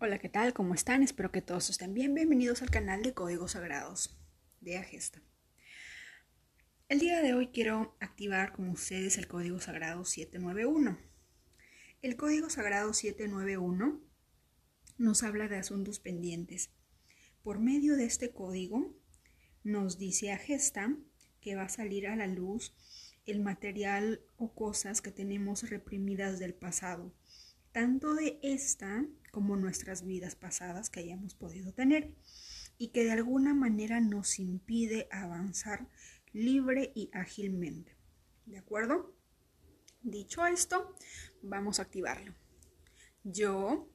Hola, ¿qué tal? ¿Cómo están? Espero que todos estén bien. Bienvenidos al canal de Códigos Sagrados de Agesta. El día de hoy quiero activar con ustedes el Código Sagrado 791. El Código Sagrado 791 nos habla de asuntos pendientes. Por medio de este código nos dice Agesta que va a salir a la luz el material o cosas que tenemos reprimidas del pasado, tanto de esta como nuestras vidas pasadas que hayamos podido tener y que de alguna manera nos impide avanzar libre y ágilmente. ¿De acuerdo? Dicho esto, vamos a activarlo. Yo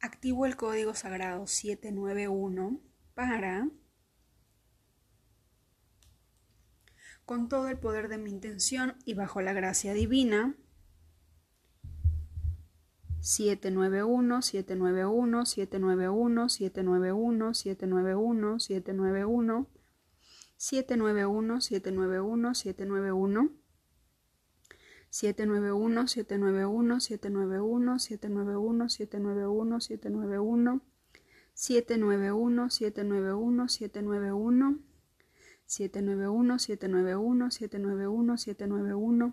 activo el código sagrado 791 para, con todo el poder de mi intención y bajo la gracia divina, 791 791 791 791 791 791 791 791 791 791 791 791 791 791 791 791 791 791 791 791 791 791